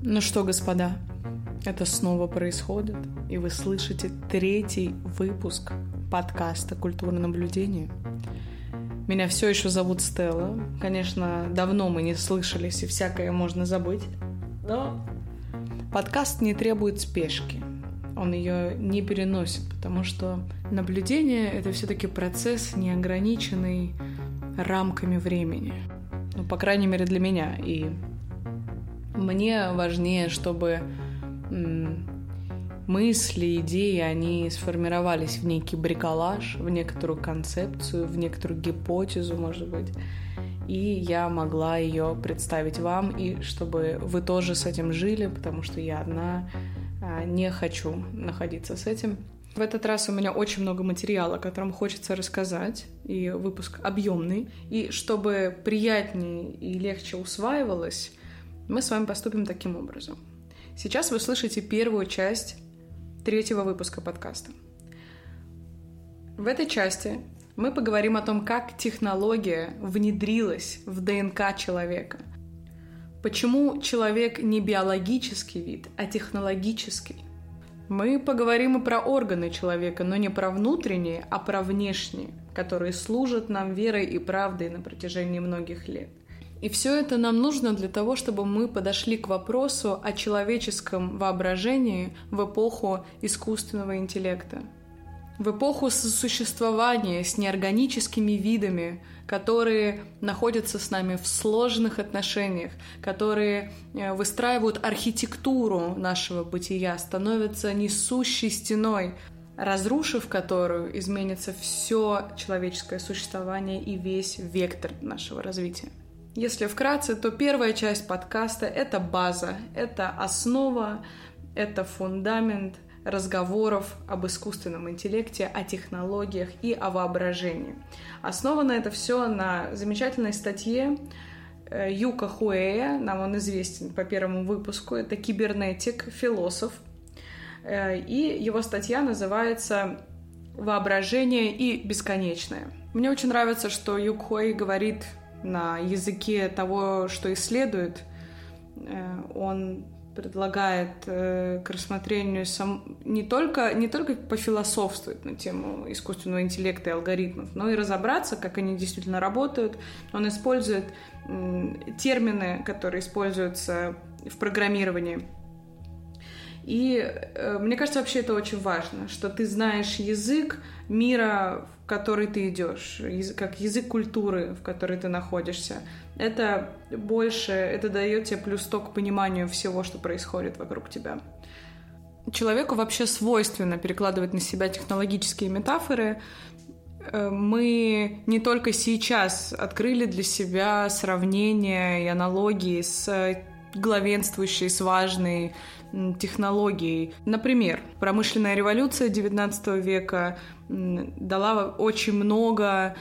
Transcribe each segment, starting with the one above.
Ну что, господа, это снова происходит, и вы слышите третий выпуск подкаста «Культура наблюдения». Меня все еще зовут Стелла. Конечно, давно мы не слышались, и всякое можно забыть. Но подкаст не требует спешки. Он ее не переносит, потому что наблюдение — это все-таки процесс, неограниченный рамками времени. Ну, по крайней мере, для меня. И мне важнее, чтобы мысли, идеи, они сформировались в некий бриколаж, в некоторую концепцию, в некоторую гипотезу, может быть. И я могла ее представить вам, и чтобы вы тоже с этим жили, потому что я одна а, не хочу находиться с этим. В этот раз у меня очень много материала, о котором хочется рассказать, и выпуск объемный. И чтобы приятнее и легче усваивалось, мы с вами поступим таким образом. Сейчас вы слышите первую часть третьего выпуска подкаста. В этой части мы поговорим о том, как технология внедрилась в ДНК человека. Почему человек не биологический вид, а технологический. Мы поговорим и про органы человека, но не про внутренние, а про внешние, которые служат нам верой и правдой на протяжении многих лет. И все это нам нужно для того, чтобы мы подошли к вопросу о человеческом воображении в эпоху искусственного интеллекта. В эпоху сосуществования с неорганическими видами, которые находятся с нами в сложных отношениях, которые э, выстраивают архитектуру нашего бытия, становятся несущей стеной, разрушив которую изменится все человеческое существование и весь вектор нашего развития. Если вкратце, то первая часть подкаста — это база, это основа, это фундамент разговоров об искусственном интеллекте, о технологиях и о воображении. Основано это все на замечательной статье э, Юка Хуэя, нам он известен по первому выпуску, это кибернетик, философ, э, и его статья называется «Воображение и бесконечное». Мне очень нравится, что Юк Хуэй говорит на языке того, что исследует. Э, он предлагает э, к рассмотрению сам... не, только, не только пофилософствовать на тему искусственного интеллекта и алгоритмов, но и разобраться, как они действительно работают. Он использует термины, которые используются в программировании. И э, мне кажется, вообще это очень важно, что ты знаешь язык мира, который ты идешь, как язык культуры, в которой ты находишься. Это больше, это дает тебе плюс 100 к пониманию всего, что происходит вокруг тебя. Человеку вообще свойственно перекладывать на себя технологические метафоры. Э, мы не только сейчас открыли для себя сравнения и аналогии с главенствующей, с важной технологией. Например, промышленная революция XIX века дала очень много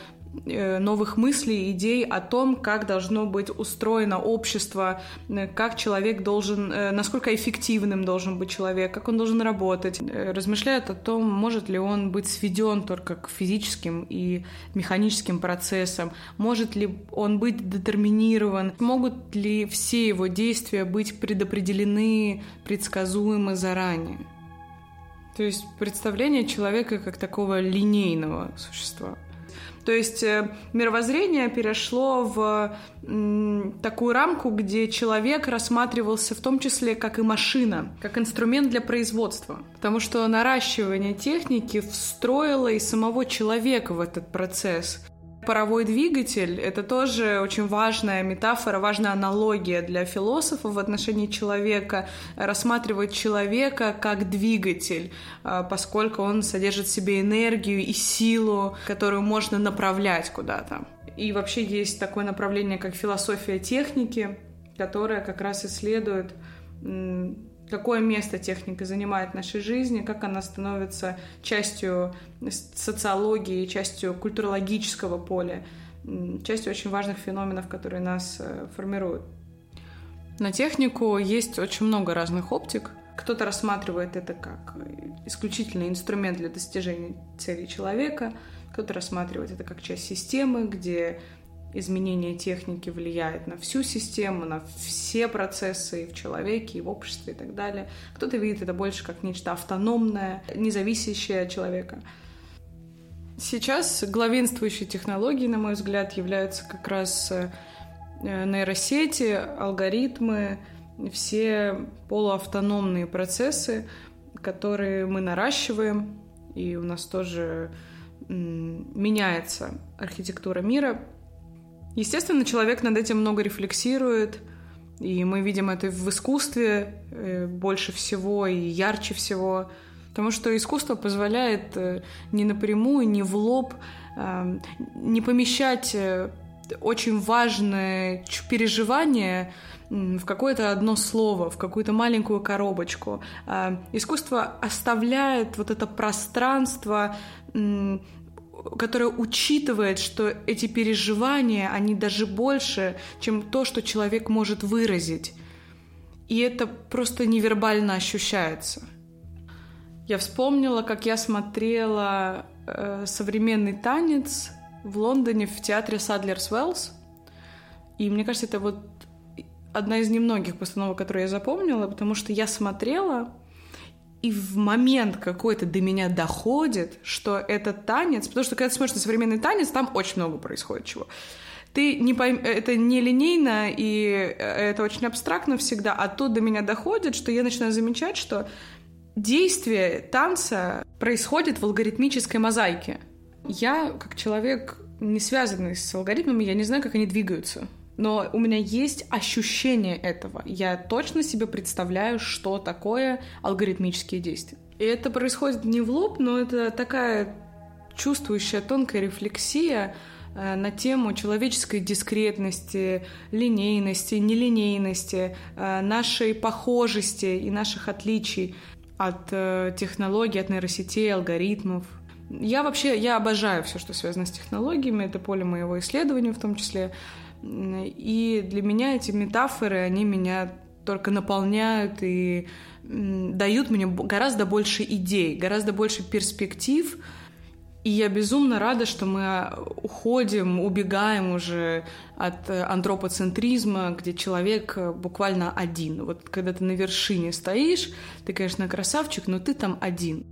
новых мыслей, идей о том, как должно быть устроено общество, э, как человек должен, э, насколько эффективным должен быть человек, как он должен работать. Размышляют о том, может ли он быть сведен только к физическим и механическим процессам, может ли он быть детерминирован, могут ли все его действия быть предопределены, предсказуемы заранее. То есть представление человека как такого линейного существа. То есть э, мировоззрение перешло в такую рамку, где человек рассматривался в том числе как и машина, как инструмент для производства. Потому что наращивание техники встроило и самого человека в этот процесс паровой двигатель — это тоже очень важная метафора, важная аналогия для философов в отношении человека. Рассматривать человека как двигатель, а, поскольку он содержит в себе энергию и силу, которую можно направлять куда-то. И вообще есть такое направление, как философия техники, которая как раз исследует какое место техника занимает в нашей жизни, как она становится частью социологии, частью культурологического поля, частью очень важных феноменов, которые нас э, формируют. На технику есть очень много разных оптик. Кто-то рассматривает это как исключительный инструмент для достижения целей человека, кто-то рассматривает это как часть системы, где изменение техники влияет на всю систему, на все процессы и в человеке, и в обществе и так далее. Кто-то видит это больше как нечто автономное, независящее от человека. Сейчас главенствующей технологией, на мой взгляд, являются как раз э, нейросети, алгоритмы, все полуавтономные процессы, которые мы наращиваем, и у нас тоже меняется архитектура мира. Естественно, человек над этим много рефлексирует, и мы видим это в искусстве э, больше всего и ярче всего, потому что искусство позволяет э, не напрямую, не в лоб, э, не помещать очень важное переживание в какое-то одно слово, в какую-то маленькую коробочку. Искусство оставляет вот это пространство которая учитывает, что эти переживания, они даже больше, чем то, что человек может выразить. И это просто невербально ощущается. Я вспомнила, как я смотрела э, современный танец в Лондоне в театре Садлерс Уэллс. И мне кажется, это вот одна из немногих постановок, которые я запомнила, потому что я смотрела, и в момент какой-то до меня доходит, что этот танец, потому что когда ты смотришь на современный танец, там очень много происходит чего. Ты не пойм... Это не линейно, и это очень абстрактно всегда, а тут до меня доходит, что я начинаю замечать, что действие танца происходит в алгоритмической мозаике. Я, как человек, не связанный с алгоритмами, я не знаю, как они двигаются но у меня есть ощущение этого. Я точно себе представляю, что такое алгоритмические действия. И это происходит не в лоб, но это такая чувствующая тонкая рефлексия э, на тему человеческой дискретности, линейности, нелинейности, э, нашей похожести и наших отличий от э, технологий, от нейросетей, алгоритмов. Я вообще, я обожаю все, что связано с технологиями, это поле моего исследования в том числе. И для меня эти метафоры, они меня только наполняют и дают мне гораздо больше идей, гораздо больше перспектив. И я безумно рада, что мы уходим, убегаем уже от антропоцентризма, где человек буквально один. Вот когда ты на вершине стоишь, ты, конечно, красавчик, но ты там один.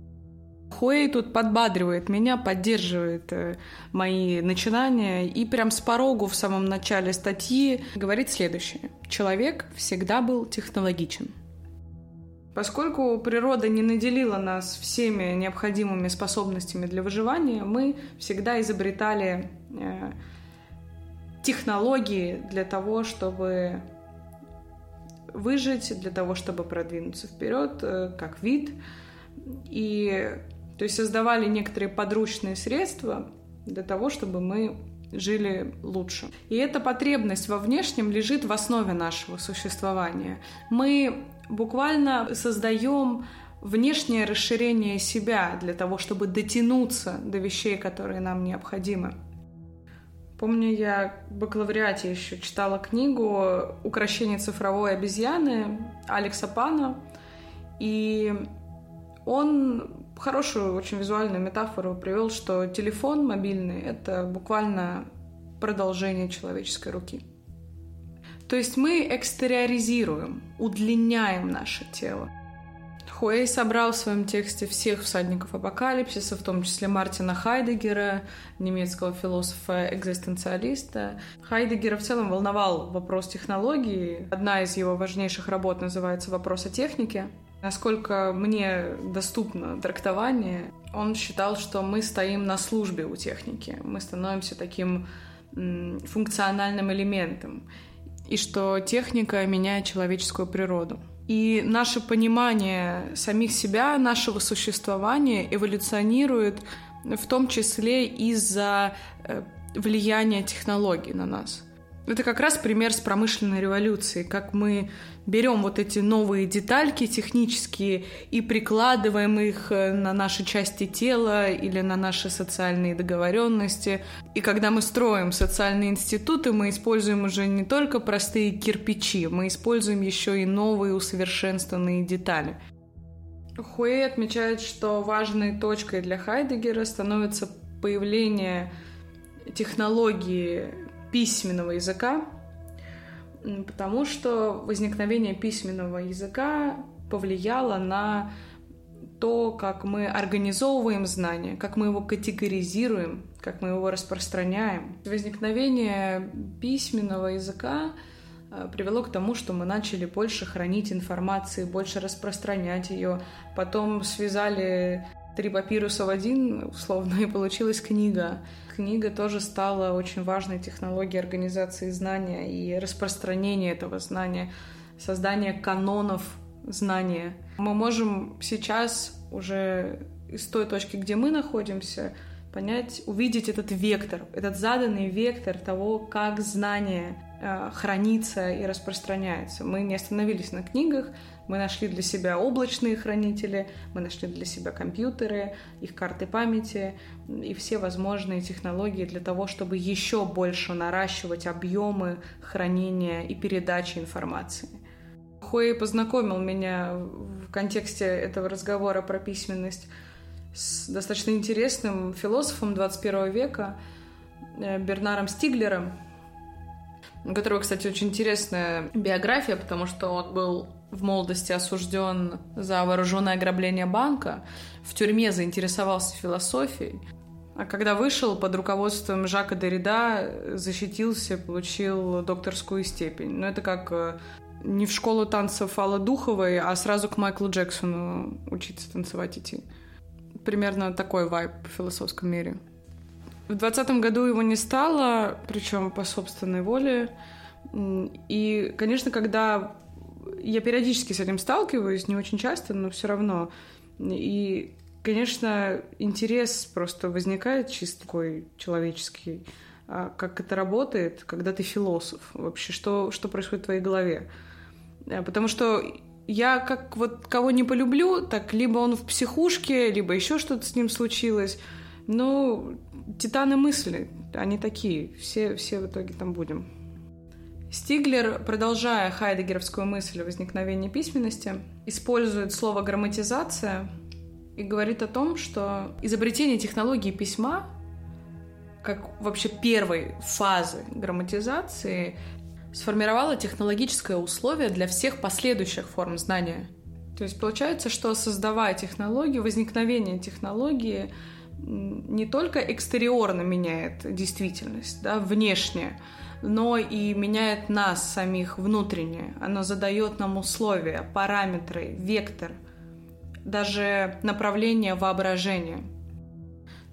Хуэй тут подбадривает меня, поддерживает э, мои начинания и прям с порогу в самом начале статьи говорит следующее. Человек всегда был технологичен. Поскольку природа не наделила нас всеми необходимыми способностями для выживания, мы всегда изобретали э, технологии для того, чтобы выжить, для того, чтобы продвинуться вперед э, как вид. И то есть создавали некоторые подручные средства для того, чтобы мы жили лучше. И эта потребность во внешнем лежит в основе нашего существования. Мы буквально создаем внешнее расширение себя для того, чтобы дотянуться до вещей, которые нам необходимы. Помню, я в бакалавриате еще читала книгу «Укращение цифровой обезьяны» Алекса Пана, и он хорошую, очень визуальную метафору привел, что телефон мобильный — это буквально продолжение человеческой руки. То есть мы экстериоризируем, удлиняем наше тело. Хуэй собрал в своем тексте всех всадников апокалипсиса, в том числе Мартина Хайдегера, немецкого философа-экзистенциалиста. Хайдегера в целом волновал вопрос технологии. Одна из его важнейших работ называется «Вопрос о технике». Насколько мне доступно трактование, он считал, что мы стоим на службе у техники, мы становимся таким функциональным элементом, и что техника меняет человеческую природу. И наше понимание самих себя, нашего существования эволюционирует в том числе из-за э, влияния технологий на нас. Это как раз пример с промышленной революцией, как мы берем вот эти новые детальки технические и прикладываем их э, на наши части тела или на наши социальные договоренности. И когда мы строим социальные институты, мы используем уже не только простые кирпичи, мы используем еще и новые усовершенствованные детали. Хуэй отмечает, что важной точкой для Хайдегера становится появление технологии письменного языка, потому что возникновение письменного языка повлияло на то, как мы организовываем знания, как мы его категоризируем, как мы его распространяем. Возникновение письменного языка э, привело к тому, что мы начали больше хранить информации, больше распространять ее. Потом связали три папируса в один, условно, и получилась книга. Книга тоже стала очень важной технологией организации знания и распространения этого знания, создания канонов знания. Мы можем сейчас уже из той точки, где мы находимся, понять, увидеть этот вектор, этот заданный вектор того, как знание хранится и распространяется. Мы не остановились на книгах, мы нашли для себя облачные хранители, мы нашли для себя компьютеры, их карты памяти и все возможные технологии для того, чтобы еще больше наращивать объемы хранения и передачи информации. Хуэй познакомил меня в контексте этого разговора про письменность с достаточно интересным философом 21 века э, Бернаром Стиглером, у которого, кстати, очень интересная биография, потому что он был в молодости осужден за вооруженное ограбление банка, в тюрьме заинтересовался философией, а когда вышел под руководством Жака Derrida, защитился, получил докторскую степень. Но это как э, не в школу танцев Аллы Духовой, а сразу к Майклу Джексону учиться танцевать идти. Примерно такой вайб в философском мире. В двадцатом году его не стало, причем по собственной воле. И, конечно, когда я периодически с этим сталкиваюсь, не очень часто, но все равно. И, конечно, интерес просто возникает чисто такой человеческий. А как это работает, когда ты философ? Вообще, что, что происходит в твоей голове? Э, потому что я как вот кого не полюблю, так либо он в психушке, либо еще что-то с ним случилось. Ну, титаны мысли, они такие, все, все в итоге там будем. Стиглер, продолжая хайдегеровскую мысль о возникновении письменности, использует слово «грамматизация» и говорит о том, что изобретение технологии письма как вообще первой фазы грамматизации сформировало технологическое условие для всех последующих форм знания. То есть получается, что создавая технологию, возникновение технологии не только экстериорно меняет действительность, да, внешне, но и меняет нас самих внутренне. Оно задает нам условия, параметры, вектор, даже направление воображения –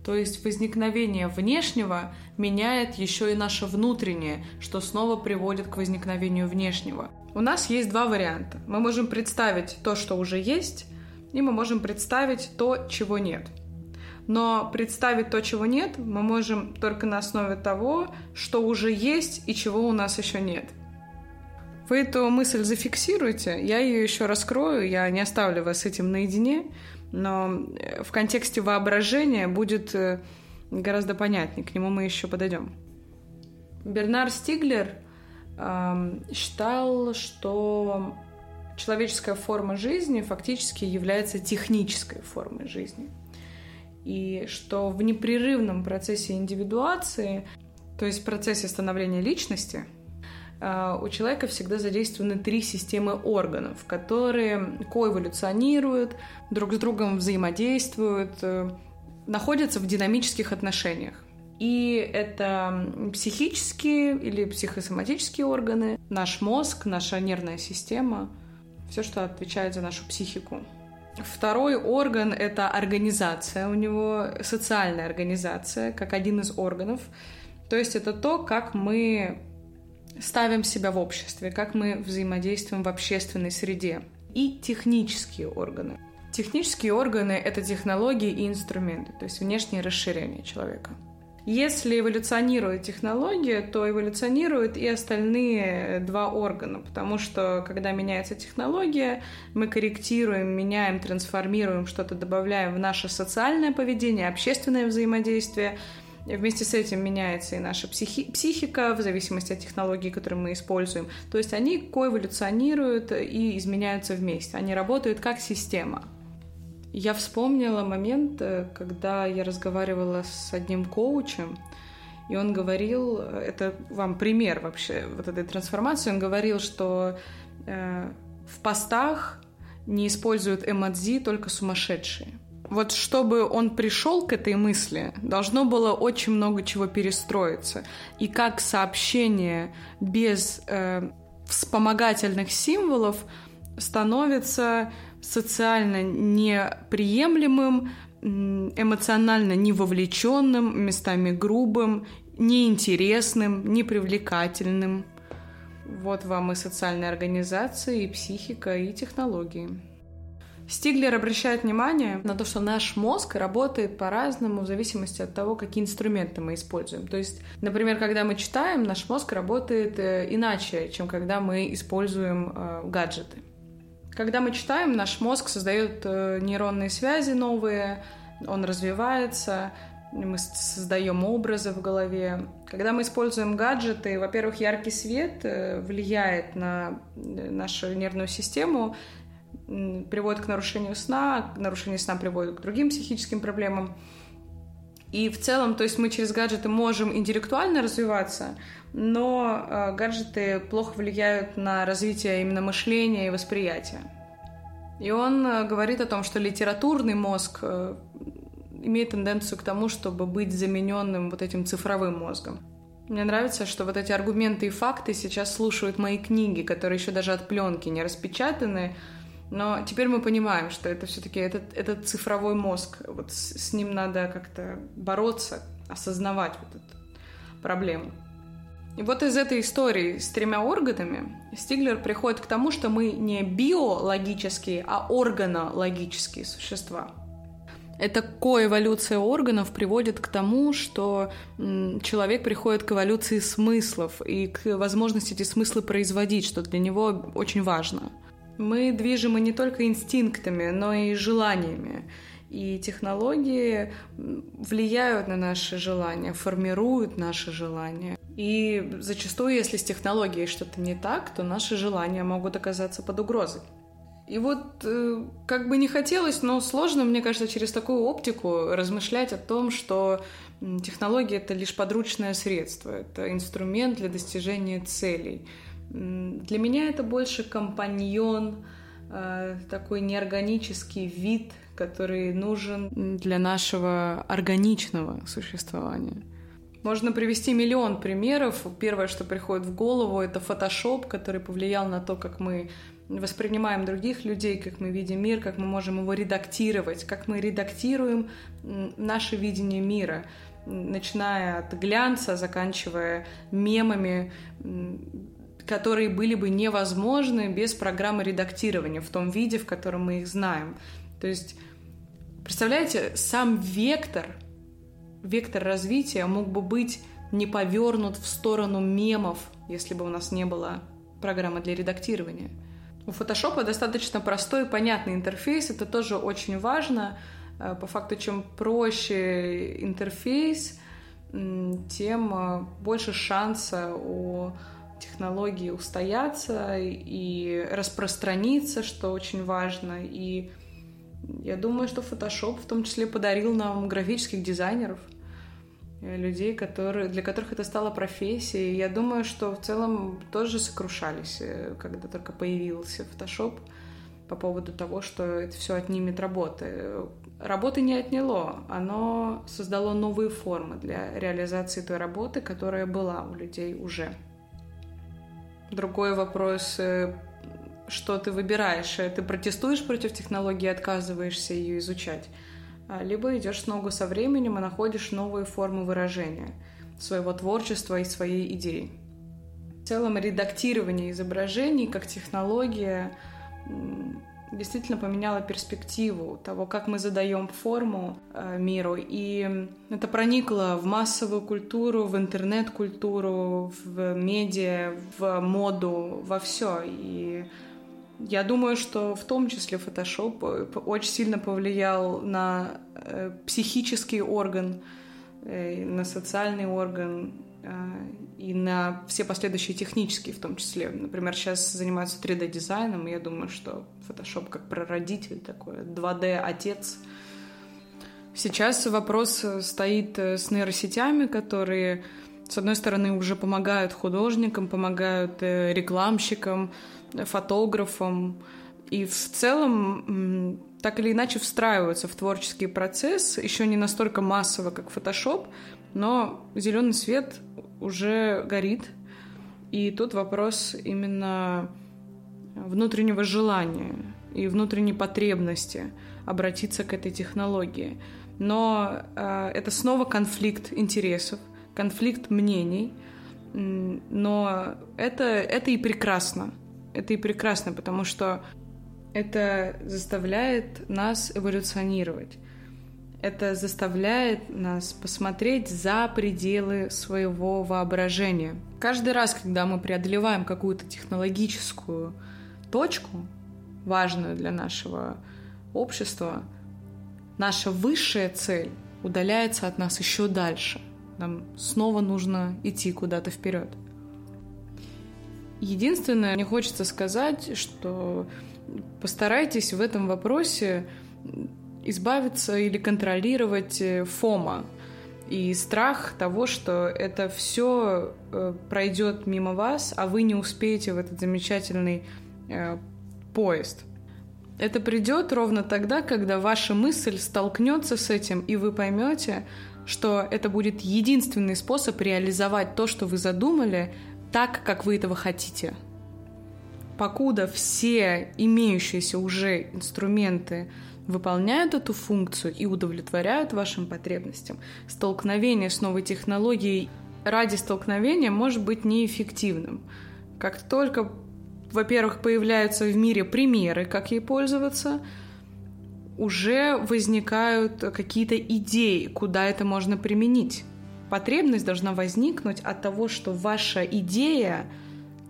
то есть возникновение внешнего меняет еще и наше внутреннее, что снова приводит к возникновению внешнего. У нас есть два варианта. Мы можем представить то, что уже есть, и мы можем представить то, чего нет. Но представить то, чего нет, мы можем только на основе того, что уже есть и чего у нас еще нет. Вы эту мысль зафиксируете, я ее еще раскрою, я не оставлю вас с этим наедине но э, в контексте воображения будет э, гораздо понятнее, к нему мы еще подойдем. Бернар Стиглер э, считал, что человеческая форма жизни фактически является технической формой жизни. И что в непрерывном процессе индивидуации, то есть в процессе становления личности, а, у человека всегда задействованы три системы органов, которые коэволюционируют, друг с другом взаимодействуют, э, находятся в динамических отношениях. И это психические или психосоматические органы, наш мозг, наша нервная система, все, что отвечает за нашу психику. Второй орган — это организация, у него социальная организация, как один из органов. То есть это то, как мы ставим себя в обществе, как мы взаимодействуем в общественной среде. И технические органы. Технические органы — это технологии и инструменты, то есть внешнее расширение человека. Если эволюционирует технология, то эволюционируют и остальные два органа, потому что когда меняется технология, мы корректируем, меняем, трансформируем, что-то добавляем в наше социальное поведение, общественное взаимодействие — Вместе с этим меняется и наша психи- психика в зависимости от технологий, которые мы используем. То есть они коэволюционируют и изменяются вместе. Они работают как система. Я вспомнила момент, э, когда я разговаривала с одним коучем, И он говорил, это вам пример вообще вот этой трансформации, он говорил, что э, в постах не используют эмодзи только сумасшедшие. Вот чтобы он пришел к этой мысли, должно было очень много чего перестроиться. И как сообщение без э, вспомогательных символов становится социально неприемлемым, эмоционально невовлеченным, местами грубым, неинтересным, непривлекательным. Вот вам и социальная организация, и психика, и технологии. Стиглер обращает внимание на то, что наш мозг работает по-разному в зависимости от того, какие инструменты мы используем. То есть, например, когда мы читаем, наш мозг работает э, иначе, чем когда мы используем э, гаджеты. Когда мы читаем, наш мозг создает э, нейронные связи новые, он развивается, мы создаем образы в голове. Когда мы используем гаджеты, во-первых, яркий свет э, влияет на э, нашу нервную систему, приводит к нарушению сна, нарушение сна приводит к другим психическим проблемам. И в целом, то есть мы через гаджеты можем интеллектуально развиваться, но э, гаджеты плохо влияют на развитие именно мышления и восприятия. И он э, говорит о том, что литературный мозг э, имеет тенденцию к тому, чтобы быть замененным вот этим цифровым мозгом. Мне нравится, что вот эти аргументы и факты сейчас слушают мои книги, которые еще даже от пленки не распечатаны, но теперь мы понимаем, что это все-таки этот, этот цифровой мозг, вот с, с ним надо как-то бороться, осознавать вот эту проблему. И вот из этой истории с тремя органами Стиглер приходит к тому, что мы не биологические, а органологические существа. Эта коэволюция органов приводит к тому, что человек приходит к эволюции смыслов и к возможности эти смыслы производить, что для него очень важно. Мы движимы не только инстинктами, но и желаниями. И технологии влияют на наши желания, формируют наши желания. И зачастую, если с технологией что-то не так, то наши желания могут оказаться под угрозой. И вот э, как бы не хотелось, но сложно, мне кажется, через такую оптику размышлять о том, что технология — это лишь подручное средство, это инструмент для достижения целей. Для меня это больше компаньон, э, такой неорганический вид, который нужен для нашего органичного существования. Можно привести миллион примеров. Первое, что приходит в голову, это фотошоп, который повлиял на то, как мы воспринимаем других людей, как мы видим мир, как мы можем его редактировать, как мы редактируем наше видение мира, начиная от глянца, заканчивая мемами, которые были бы невозможны без программы редактирования в том виде, в котором мы их знаем. То есть, представляете, сам вектор вектор развития мог бы быть не повернут в сторону мемов, если бы у нас не было программы для редактирования. У Photoshop достаточно простой и понятный интерфейс, это тоже очень важно. Э, по факту, чем проще интерфейс, тем э, больше шанса у технологии устояться и распространиться, что очень важно. И я думаю, что Photoshop в том числе подарил нам графических дизайнеров – Э, людей, которые, для которых это стало профессией. Я думаю, что в целом тоже сокрушались, э, когда только появился Photoshop по поводу того, что это все отнимет работы. Работы не отняло, оно создало новые формы для реализации той работы, которая была у людей уже. Другой вопрос, э, что ты выбираешь? Ты протестуешь против технологии, отказываешься ее изучать? А, либо идешь с ногу со временем и находишь новые формы выражения своего творчества и своей идеи. В целом редактирование изображений как технология действительно поменяла перспективу того, как мы задаем форму э, миру. И это проникло в массовую культуру, в интернет-культуру, в медиа, в моду, во все. И я думаю, что в том числе Photoshop э, очень сильно повлиял на э, психический орган, э, на социальный орган и на все последующие технические в том числе. Например, сейчас занимаются 3D-дизайном, и я думаю, что Photoshop как прародитель такой, 2D-отец Сейчас вопрос стоит с нейросетями, которые, с одной стороны, уже помогают художникам, помогают э, рекламщикам, фотографам, и в целом так или иначе встраиваются в творческий процесс, еще не настолько массово, как Photoshop, но зеленый свет уже горит. И тут вопрос именно внутреннего желания и внутренней потребности обратиться к этой технологии. Но э, это снова конфликт интересов, конфликт мнений, но это, это и прекрасно. Это и прекрасно, потому что это заставляет нас эволюционировать. Это заставляет нас посмотреть за пределы своего воображения. Каждый раз, когда мы преодолеваем какую-то технологическую точку, важную для нашего общества, наша высшая цель удаляется от нас еще дальше. Нам снова нужно идти куда-то вперед. Единственное, мне хочется сказать, что постарайтесь в этом вопросе избавиться или контролировать э, фома и страх того, что это все э, пройдет мимо вас, а вы не успеете в этот замечательный э, поезд. Это придет ровно тогда, когда ваша мысль столкнется с этим, и вы поймете, что это будет единственный способ реализовать то, что вы задумали, так, как вы этого хотите. Покуда все имеющиеся уже инструменты выполняют эту функцию и удовлетворяют вашим потребностям, столкновение с новой технологией ради столкновения может быть неэффективным. Как только, во-первых, появляются в мире примеры, как ей пользоваться, уже возникают какие-то идеи, куда это можно применить потребность должна возникнуть от того, что ваша идея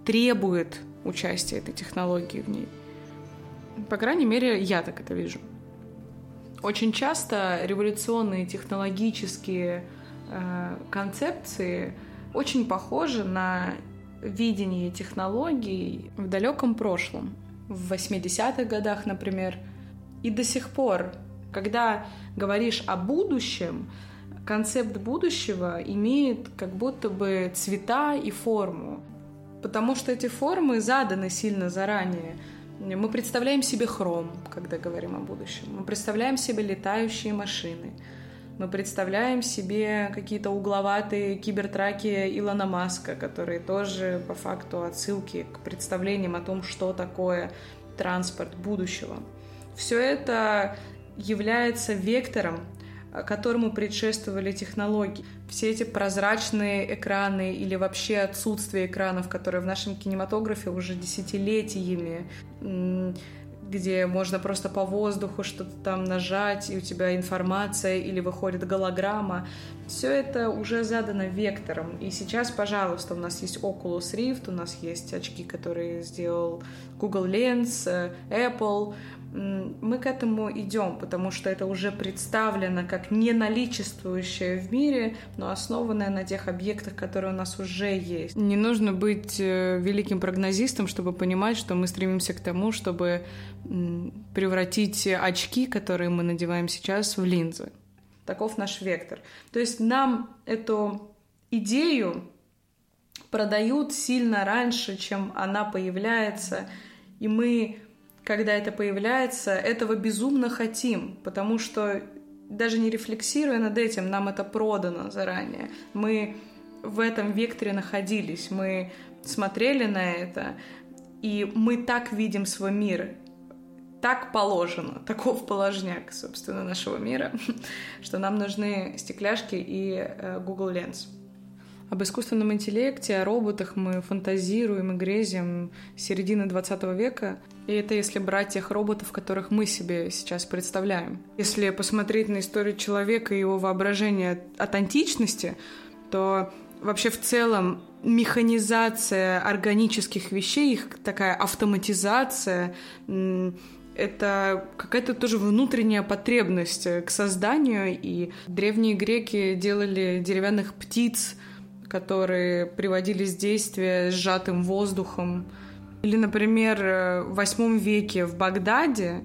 требует участия этой технологии в ней. По крайней мере, я так это вижу. Очень часто революционные технологические э, концепции очень похожи на видение технологий в далеком прошлом, в 80-х годах, например. И до сих пор, когда говоришь о будущем, концепт будущего имеет как будто бы цвета и форму, потому что эти формы заданы сильно заранее. Мы представляем себе хром, когда говорим о будущем. Мы представляем себе летающие машины. Мы представляем себе какие-то угловатые кибертраки Илона Маска, которые тоже по факту отсылки к представлениям о том, что такое транспорт будущего. Все это является вектором которому предшествовали технологии. Все эти прозрачные экраны или вообще отсутствие экранов, которые в нашем кинематографе уже десятилетиями где можно просто по воздуху что-то там нажать, и у тебя информация или выходит голограмма. Все это уже задано вектором. И сейчас, пожалуйста, у нас есть Oculus Rift, у нас есть очки, которые сделал Google Lens, э, Apple, мы к этому идем, потому что это уже представлено как не наличествующее в мире, но основанное на тех объектах, которые у нас уже есть. Не нужно быть э, великим прогнозистом, чтобы понимать, что мы стремимся к тому, чтобы превратить очки, которые мы надеваем сейчас, в линзы. Таков наш вектор. То есть нам эту идею продают сильно раньше, чем она появляется, и мы когда это появляется, этого безумно хотим, потому что даже не рефлексируя над этим, нам это продано заранее. Мы в этом векторе находились, мы смотрели на это, и мы так видим свой мир, так положено, таков положняк, собственно, нашего мира, что нам нужны стекляшки и э, Google Lens. Об искусственном интеллекте, о роботах мы фантазируем и грезим середины 20 века. И это если брать тех роботов, которых мы себе сейчас представляем. Если посмотреть на историю человека и его воображение от античности, то вообще в целом механизация органических вещей, их такая автоматизация, это какая-то тоже внутренняя потребность к созданию. И древние греки делали деревянных птиц, которые приводились в действие сжатым воздухом. Или, например, в восьмом веке в Багдаде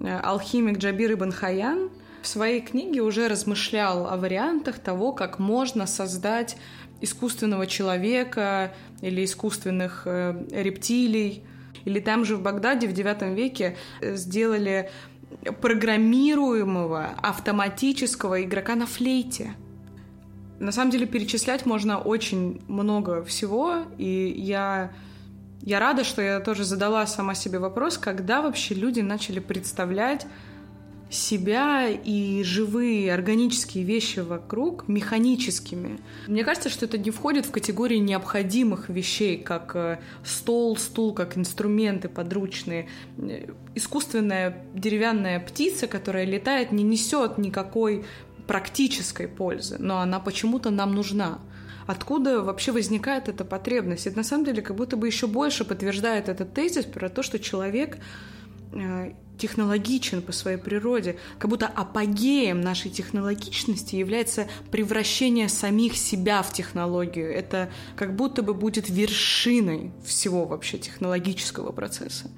э, алхимик Джабир Ибн Хаян в своей книге уже размышлял о вариантах того, как можно создать искусственного человека или искусственных э, рептилий. Или там же в Багдаде в IX веке э, сделали программируемого автоматического игрока на флейте. На самом деле перечислять можно очень много всего, и я, я рада, что я тоже задала сама себе вопрос, когда вообще люди начали представлять себя и живые органические вещи вокруг механическими. Мне кажется, что это не входит в категории необходимых вещей, как э, стол, стул, как инструменты подручные. Искусственная деревянная птица, которая летает, не несет никакой практической пользы, но она почему-то нам нужна. Откуда вообще возникает эта потребность? Это на самом деле как будто бы еще больше подтверждает этот тезис про то, что человек э, технологичен по своей природе, как будто апогеем нашей технологичности является превращение самих себя в технологию. Это как будто бы будет вершиной всего вообще технологического процесса.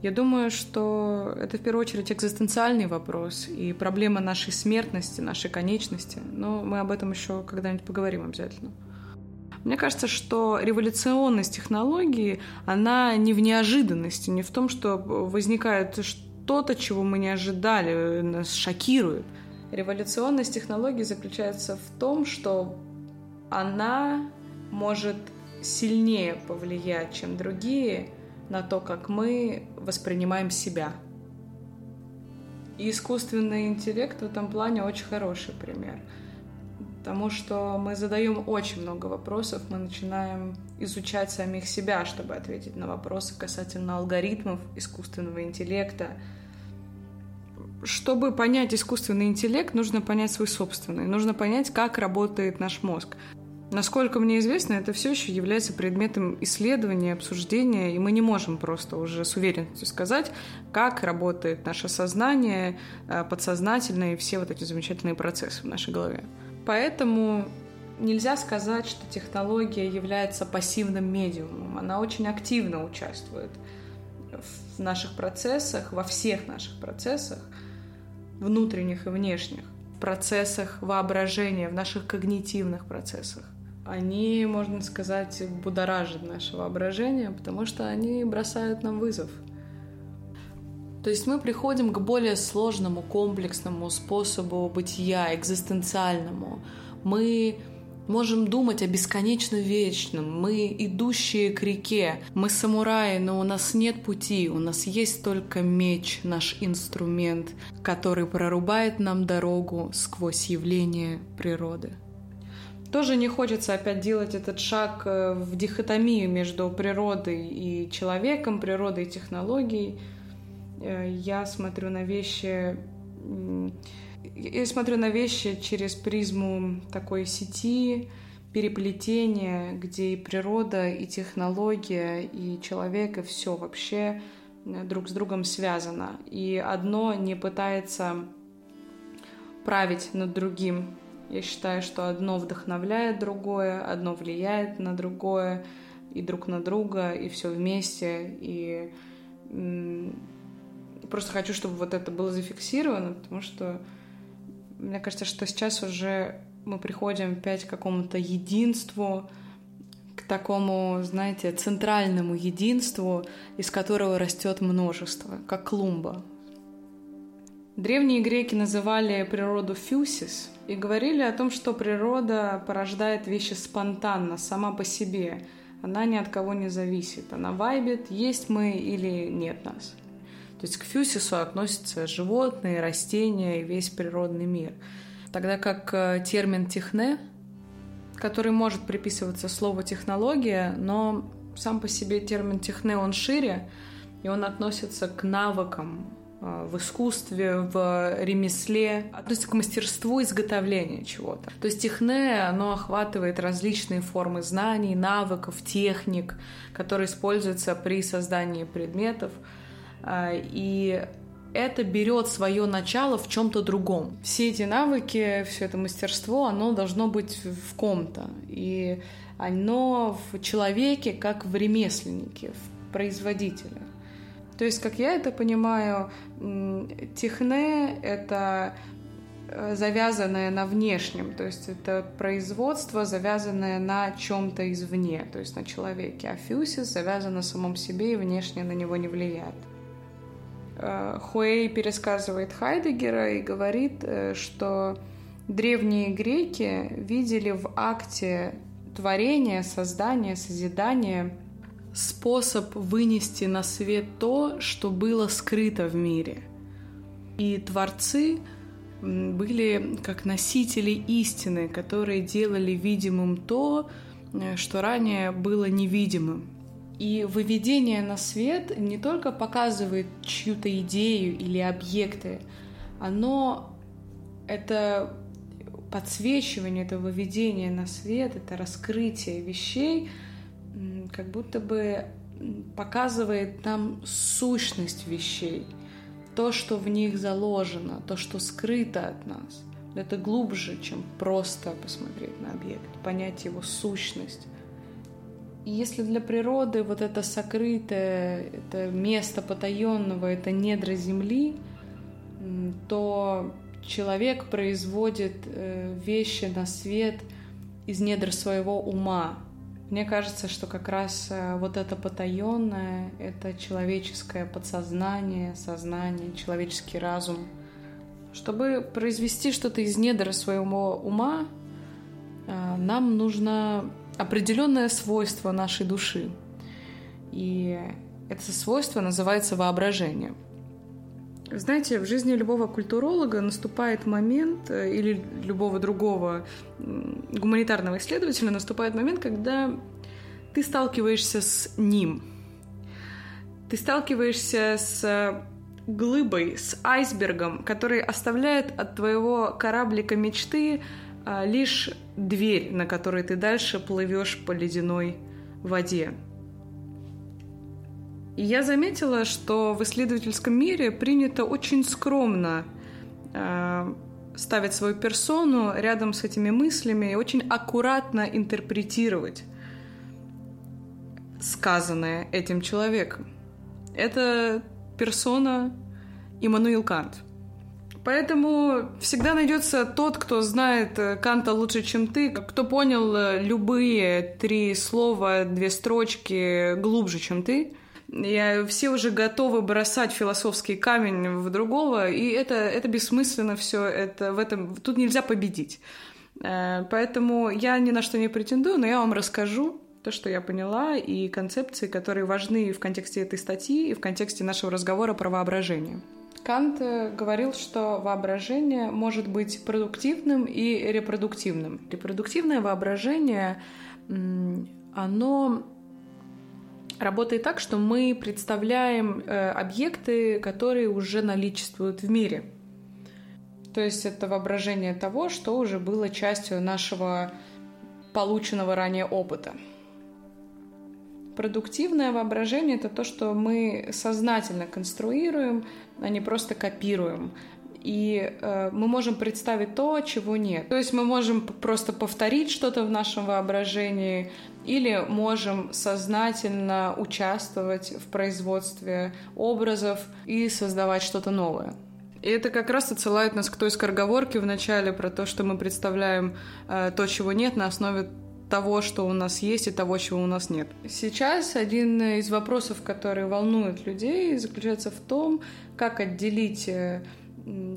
Я думаю, что это в первую очередь экзистенциальный вопрос и проблема нашей смертности, нашей конечности. Но мы об этом еще когда-нибудь поговорим обязательно. Мне кажется, что революционность технологии, она не в неожиданности, не в том, что возникает что-то, чего мы не ожидали, нас шокирует. Революционность технологий заключается в том, что она может сильнее повлиять, чем другие, на то, как мы воспринимаем себя. И искусственный интеллект в этом плане очень хороший пример. Потому что мы задаем очень много вопросов, мы начинаем изучать самих себя, чтобы ответить на вопросы касательно алгоритмов искусственного интеллекта. Чтобы понять искусственный интеллект, нужно понять свой собственный, нужно понять, как работает наш мозг. Насколько мне известно, это все еще является предметом исследования, обсуждения, и мы не можем просто уже с уверенностью сказать, как работает наше сознание, э, подсознательное и все вот эти замечательные процессы в нашей голове. Поэтому нельзя сказать, что технология является пассивным медиумом. Она очень активно участвует в наших процессах, во всех наших процессах, внутренних и внешних, процессах воображения, в наших когнитивных процессах они, можно сказать, будоражат наше воображение, потому что они бросают нам вызов. То есть мы приходим к более сложному, комплексному способу бытия, экзистенциальному. Мы можем думать о бесконечно вечном. Мы идущие к реке. Мы самураи, но у нас нет пути. У нас есть только меч, наш инструмент, который прорубает нам дорогу сквозь явления природы. Тоже не хочется опять делать этот шаг э, в дихотомию между природой и человеком, природой и технологией. Э, я смотрю на вещи я смотрю на вещи через призму такой сети, переплетения, где и природа, и технология, и человек, и все вообще э, друг с другом связано. И одно не пытается править над другим. Я считаю, что одно вдохновляет другое, одно влияет на другое, и друг на друга, и все вместе. И просто хочу, чтобы вот это было зафиксировано, потому что мне кажется, что сейчас уже мы приходим опять к какому-то единству, к такому, знаете, центральному единству, из которого растет множество, как клумба. Древние греки называли природу фюсис и говорили о том, что природа порождает вещи спонтанно, сама по себе. Она ни от кого не зависит. Она вайбит, есть мы или нет нас. То есть к фюсису относятся животные, растения и весь природный мир. Тогда как э, термин «техне», который может приписываться слову «технология», но сам по себе термин «техне» он шире, и он относится к навыкам, в искусстве, в ремесле, относится к мастерству изготовления чего-то. То есть техне, оно охватывает различные формы знаний, навыков, техник, которые используются при создании предметов. Э, и это берет свое начало в чем-то другом. Все эти навыки, все это мастерство, оно должно быть в ком-то. И оно в человеке, как в ремесленнике, в производителе. То есть, как я это понимаю, техне — это э, завязанное на внешнем, то есть это производство, завязанное на чем-то извне, то есть на человеке. А фьюсис завязан на самом себе и внешне на него не влияет. Э, Хуэй пересказывает Хайдегера и говорит, э, что древние греки видели в акте творения, создания, созидания способ вынести на свет то, что было скрыто в мире. И творцы были как носители истины, которые делали видимым то, э, что ранее было невидимым. И выведение на свет не только показывает чью-то идею или объекты, оно это подсвечивание, это выведение на свет, это раскрытие вещей, как будто бы показывает нам сущность вещей, то, что в них заложено, то, что скрыто от нас. Это глубже, чем просто посмотреть на объект, понять его сущность. И если для природы вот это сокрытое, это место потаенного, это недра земли, то человек производит э, вещи на свет из недр своего ума. Мне кажется, что как раз э, вот это потаенное, это человеческое подсознание, сознание, человеческий разум. Чтобы произвести что-то из недр своего ума, э, нам нужно определенное свойство нашей души. И это свойство называется воображение. Знаете, в жизни любого культуролога наступает момент, э, или любого другого гуманитарного исследователя наступает момент, когда ты сталкиваешься с ним. Ты сталкиваешься с глыбой, с айсбергом, который оставляет от твоего кораблика мечты а, лишь дверь, на которой ты дальше плывешь по ледяной воде. И я заметила, что в исследовательском мире принято очень скромно э, ставить свою персону рядом с этими мыслями и очень аккуратно интерпретировать сказанное этим человеком. Это персона Иммануил Кант – Поэтому всегда найдется тот, кто знает э, Канта лучше, чем ты, кто понял э, любые три слова, две строчки глубже, чем ты. И все уже готовы бросать философский камень в другого, и это, это бессмысленно все, это в этом, тут нельзя победить. Э, поэтому я ни на что не претендую, но я вам расскажу то, что я поняла, и концепции, которые важны в контексте этой статьи и в контексте нашего разговора про воображение. Кант э, говорил, что воображение может быть продуктивным и репродуктивным. Репродуктивное воображение, оно работает так, что мы представляем э, объекты, которые уже наличествуют в мире. То есть это воображение того, что уже было частью нашего полученного ранее опыта. Продуктивное воображение — это то, что мы сознательно конструируем, а не просто копируем. И э, мы можем представить то, чего нет. То есть мы можем просто повторить что-то в нашем воображении или можем сознательно участвовать в производстве образов и создавать что-то новое. И это как раз отсылает нас к той скороговорке в начале про то, что мы представляем э, то, чего нет, на основе того, что у нас есть, и того, чего у нас нет. Сейчас один из вопросов, который волнует людей, заключается в том, как отделить э,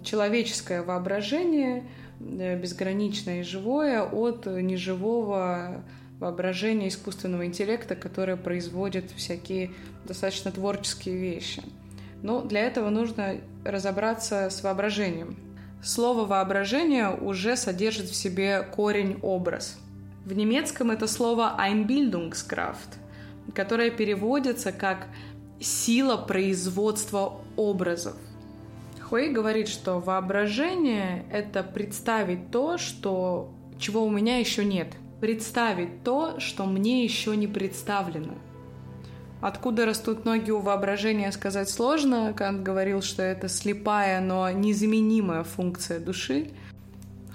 человеческое воображение, э, безграничное и живое, от неживого воображения искусственного интеллекта, которое производит всякие достаточно творческие вещи. Но для этого нужно разобраться с воображением. Слово «воображение» уже содержит в себе корень «образ». В немецком это слово Einbildungskraft, которое переводится как «сила производства образов». Хуэй говорит, что воображение — это представить то, что, чего у меня еще нет. Представить то, что мне еще не представлено. Откуда растут ноги у воображения, сказать сложно. Кант говорил, что это слепая, но незаменимая функция души —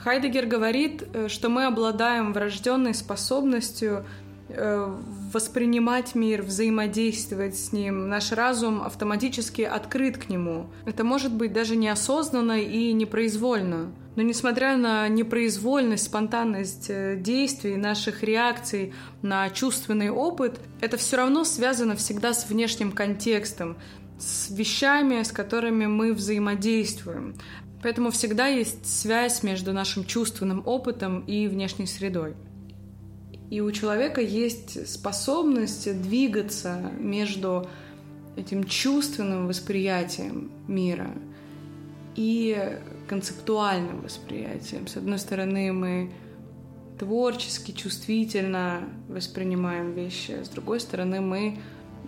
Хайдегер говорит, э, что мы обладаем врожденной способностью воспринимать мир, взаимодействовать с ним. Наш разум автоматически открыт к нему. Это может быть даже неосознанно и непроизвольно. Но несмотря на непроизвольность, спонтанность э, действий, наших реакций на чувственный опыт, это все равно связано всегда с внешним контекстом, с вещами, с которыми мы взаимодействуем. Поэтому всегда есть связь между нашим чувственным опытом и внешней средой. И у человека есть способность двигаться между этим чувственным восприятием мира и концептуальным восприятием. С одной стороны, мы творчески, чувствительно воспринимаем вещи, с другой стороны, мы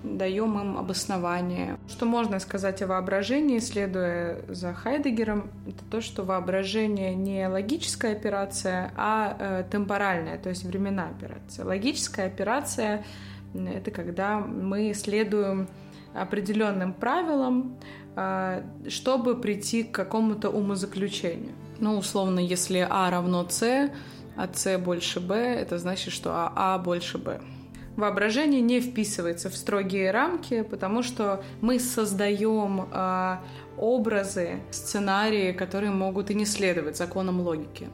даем им обоснование. Что можно сказать о воображении, следуя за Хайдегером, это то, что воображение не логическая операция, а э, темпоральная, то есть временная операция. Логическая операция — это когда мы следуем определенным правилам, э, чтобы прийти к какому-то умозаключению. Ну, условно, если А равно С, а С больше Б, это значит, что А, а больше Б воображение не вписывается в строгие рамки, потому что мы создаем э, образы, сценарии, которые могут и не следовать законам логики.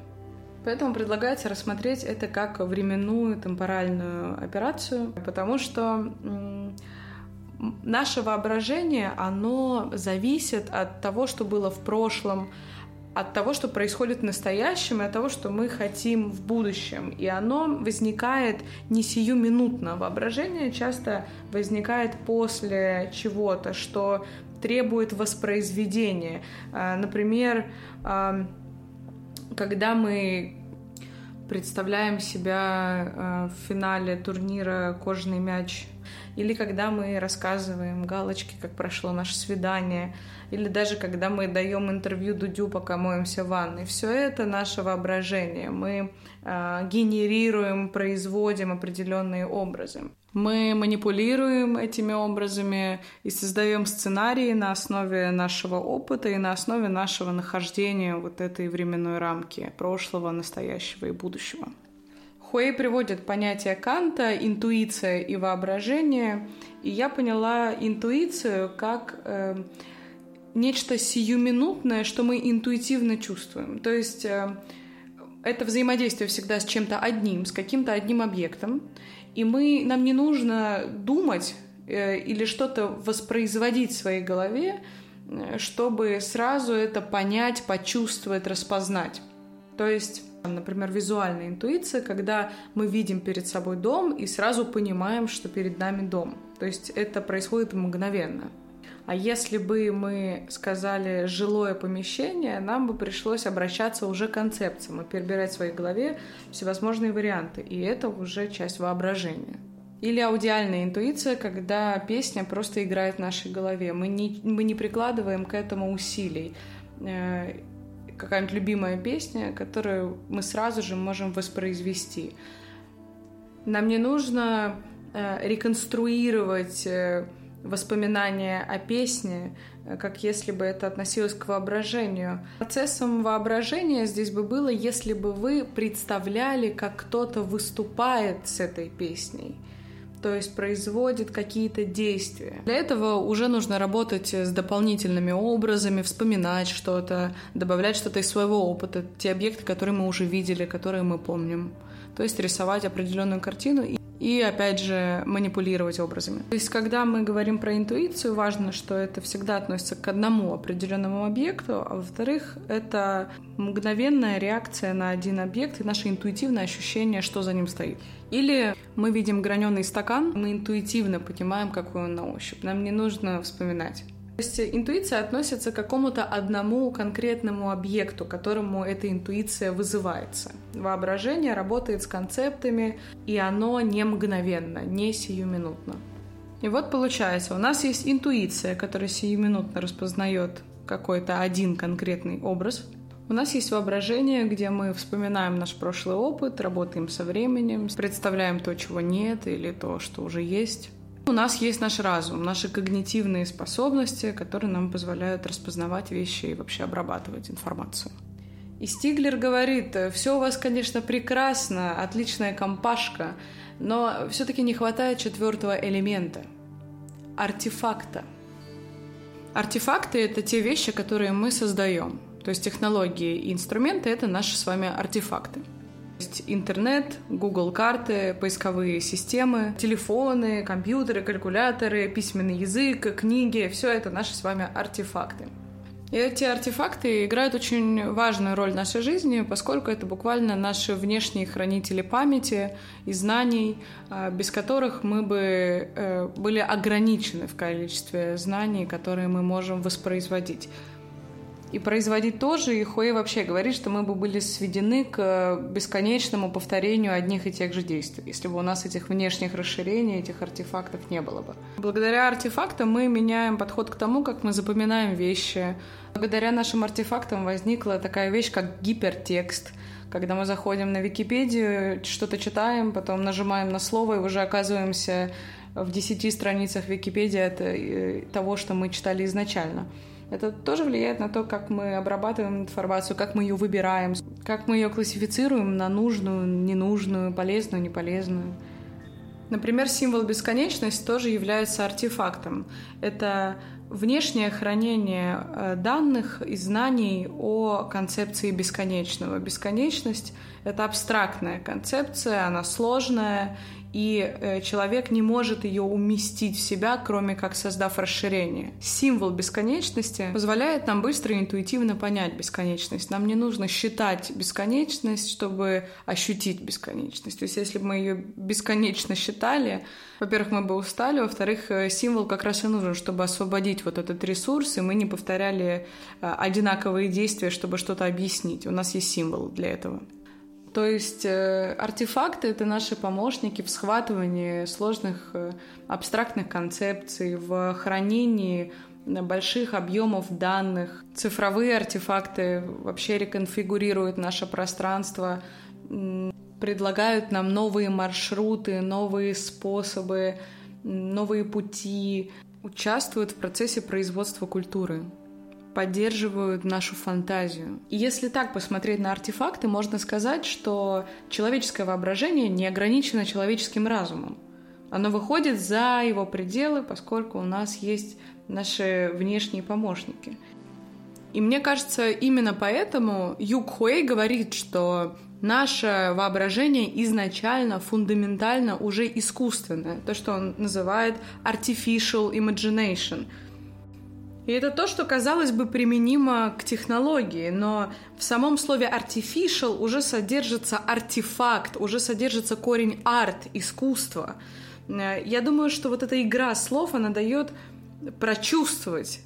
Поэтому предлагается рассмотреть это как временную темпоральную операцию, потому что наше воображение, оно зависит от того, что было в прошлом, от того, что происходит в настоящем, и от того, что мы хотим в будущем. И оно возникает не сиюминутно. Воображение часто возникает после чего-то, что требует воспроизведения. А, например, а, когда мы представляем себя а, в финале турнира «Кожаный мяч», или когда мы рассказываем галочки, как прошло наше свидание – или даже когда мы даем интервью Дудю, пока моемся в ванной. Все это наше воображение. Мы э, генерируем, производим определенные образы. Мы манипулируем этими образами и создаем сценарии на основе нашего опыта и на основе нашего нахождения вот этой временной рамки прошлого, настоящего и будущего. Хуэй приводит понятие Канта интуиция и воображение, и я поняла интуицию как э, нечто сиюминутное, что мы интуитивно чувствуем. То есть э, это взаимодействие всегда с чем-то одним, с каким-то одним объектом, и мы, нам не нужно думать э, или что-то воспроизводить в своей голове, э, чтобы сразу это понять, почувствовать, распознать. То есть, например, визуальная интуиция, когда мы видим перед собой дом и сразу понимаем, что перед нами дом. То есть это происходит мгновенно. А если бы мы сказали жилое помещение, нам бы пришлось обращаться уже к концепциям и перебирать в своей голове всевозможные варианты. И это уже часть воображения. Или аудиальная интуиция, когда песня просто играет в нашей голове. Мы не, мы не прикладываем к этому усилий. Э, какая-нибудь любимая песня, которую мы сразу же можем воспроизвести. Нам не нужно э, реконструировать э, воспоминания о песне, э, как если бы это относилось к воображению. Процессом воображения здесь бы было, если бы вы представляли, как кто-то выступает с этой песней то есть производит какие-то действия. Для этого уже нужно работать с дополнительными образами, вспоминать что-то, добавлять что-то из своего опыта, те объекты, которые мы уже видели, которые мы помним. То есть рисовать определенную картину и, опять же, манипулировать образами. То есть, когда мы говорим про интуицию, важно, что это всегда относится к одному определенному объекту, а во-вторых, это мгновенная реакция на один объект и наше интуитивное ощущение, что за ним стоит. Или мы видим граненый стакан, мы интуитивно понимаем, какой он на ощупь. Нам не нужно вспоминать. То есть интуиция относится к какому-то одному конкретному объекту, которому эта интуиция вызывается. Воображение работает с концептами, и оно не мгновенно, не сиюминутно. И вот получается, у нас есть интуиция, которая сиюминутно распознает какой-то один конкретный образ. У нас есть воображение, где мы вспоминаем наш прошлый опыт, работаем со временем, представляем то, чего нет, или то, что уже есть. У нас есть наш разум, наши когнитивные способности, которые нам позволяют распознавать вещи и вообще обрабатывать информацию. И Стиглер говорит, все у вас, конечно, прекрасно, отличная компашка, но все-таки не хватает четвертого элемента – артефакта. Артефакты – это те вещи, которые мы создаем. То есть технологии и инструменты – это наши с вами артефакты. Интернет, Google карты, поисковые системы, телефоны, компьютеры, калькуляторы, письменный язык, книги – все это наши с вами артефакты. И эти артефакты играют очень важную роль в нашей жизни, поскольку это буквально наши внешние хранители памяти и знаний, а, без которых мы бы э, были ограничены в количестве знаний, которые мы можем воспроизводить и производить тоже. И Хуэй вообще говорит, что мы бы были сведены к бесконечному повторению одних и тех же действий, если бы у нас этих внешних расширений, этих артефактов не было бы. Благодаря артефактам мы меняем подход к тому, как мы запоминаем вещи. Благодаря нашим артефактам возникла такая вещь, как гипертекст — когда мы заходим на Википедию, что-то читаем, потом нажимаем на слово и уже оказываемся в десяти страницах Википедии от э, того, что мы читали изначально. Это тоже влияет на то, как мы обрабатываем информацию, как мы ее выбираем, как мы ее классифицируем на нужную, ненужную, полезную, неполезную. Например, символ бесконечность тоже является артефактом. Это внешнее хранение э, данных и знаний о концепции бесконечного. Бесконечность — это абстрактная концепция, она сложная, и э, человек не может ее уместить в себя, кроме как создав расширение. Символ бесконечности позволяет нам быстро и интуитивно понять бесконечность. Нам не нужно считать бесконечность, чтобы ощутить бесконечность. То есть если бы мы ее бесконечно считали, во-первых, мы бы устали, во-вторых, э, символ как раз и нужен, чтобы освободить вот этот ресурс, и мы не повторяли э, одинаковые действия, чтобы что-то объяснить. У нас есть символ для этого. То есть э, артефакты — это наши помощники в схватывании сложных э, абстрактных концепций, в хранении больших объемов данных. Цифровые артефакты вообще реконфигурируют наше пространство, предлагают нам новые маршруты, новые способы, новые пути, участвуют в процессе производства культуры поддерживают нашу фантазию. И если так посмотреть на артефакты, можно сказать, что человеческое воображение не ограничено человеческим разумом. Оно выходит за его пределы, поскольку у нас есть наши внешние помощники. И мне кажется, именно поэтому Юг Хуэй говорит, что наше воображение изначально, фундаментально уже искусственное. То, что он называет artificial imagination — и это то, что, казалось бы, применимо к технологии, но в самом слове artificial уже содержится артефакт, уже содержится корень арт, искусство. Э, я думаю, что вот эта игра слов, она дает прочувствовать,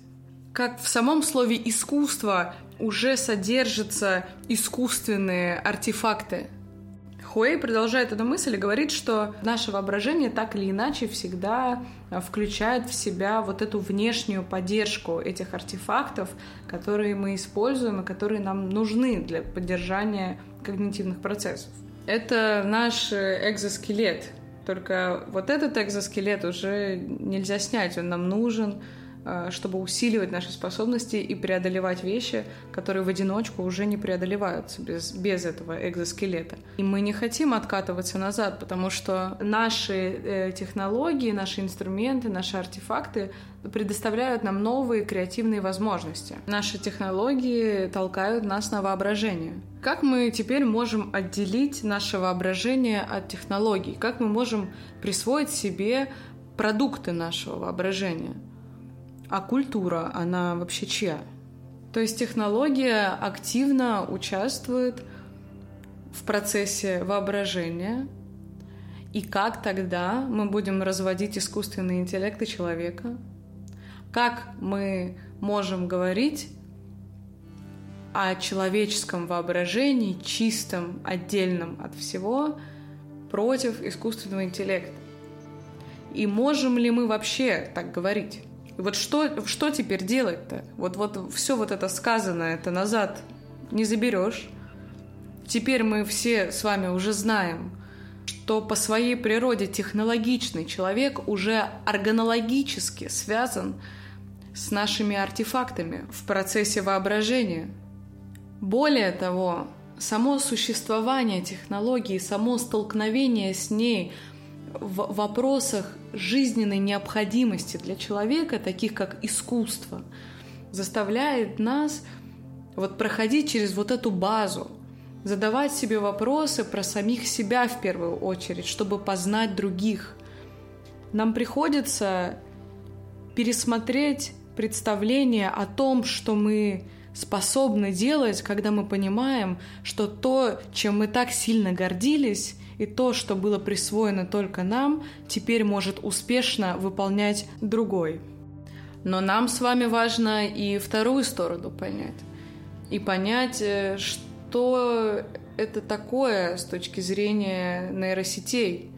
как в самом слове искусство уже содержатся искусственные артефакты, Хуэй продолжает эту мысль и говорит, что наше воображение так или иначе всегда э, включает в себя вот эту внешнюю поддержку этих артефактов, которые мы используем и которые нам нужны для поддержания когнитивных процессов. Это наш э, экзоскелет. Только вот этот экзоскелет уже нельзя снять, он нам нужен, чтобы усиливать наши способности и преодолевать вещи, которые в одиночку уже не преодолеваются без, без этого экзоскелета. И мы не хотим откатываться назад, потому что наши э, технологии, наши инструменты, наши артефакты предоставляют нам новые креативные возможности. Наши технологии толкают нас на воображение. Как мы теперь можем отделить наше воображение от технологий? Как мы можем присвоить себе продукты нашего воображения? А культура, она вообще чья? То есть технология активно участвует в процессе воображения, и как тогда мы будем разводить искусственные интеллекты человека? Как мы можем говорить о человеческом воображении, чистом, отдельном от всего, против искусственного интеллекта? И можем ли мы вообще так говорить? И вот что, что теперь делать-то? Вот, вот все вот это сказанное, это назад не заберешь. Теперь мы все с вами уже знаем, что по своей природе технологичный человек уже органологически связан с нашими артефактами в процессе воображения. Более того, само существование технологии, само столкновение с ней в вопросах жизненной необходимости для человека, таких как искусство, заставляет нас вот проходить через вот эту базу, задавать себе вопросы про самих себя в первую очередь, чтобы познать других. Нам приходится пересмотреть представление о том, что мы способны делать, когда мы понимаем, что то, чем мы так сильно гордились, и то, что было присвоено только нам, теперь может успешно выполнять другой. Но нам с вами важно и вторую сторону понять. И понять, э, что это такое с точки зрения нейросетей.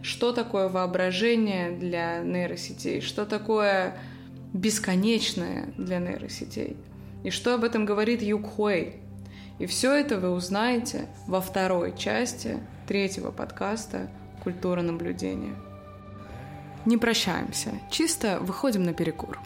Что такое воображение для нейросетей? Что такое бесконечное для нейросетей? И что об этом говорит Юг Хуэй? И все это вы узнаете во второй части третьего подкаста «Культура наблюдения». Не прощаемся, чисто выходим на перекур.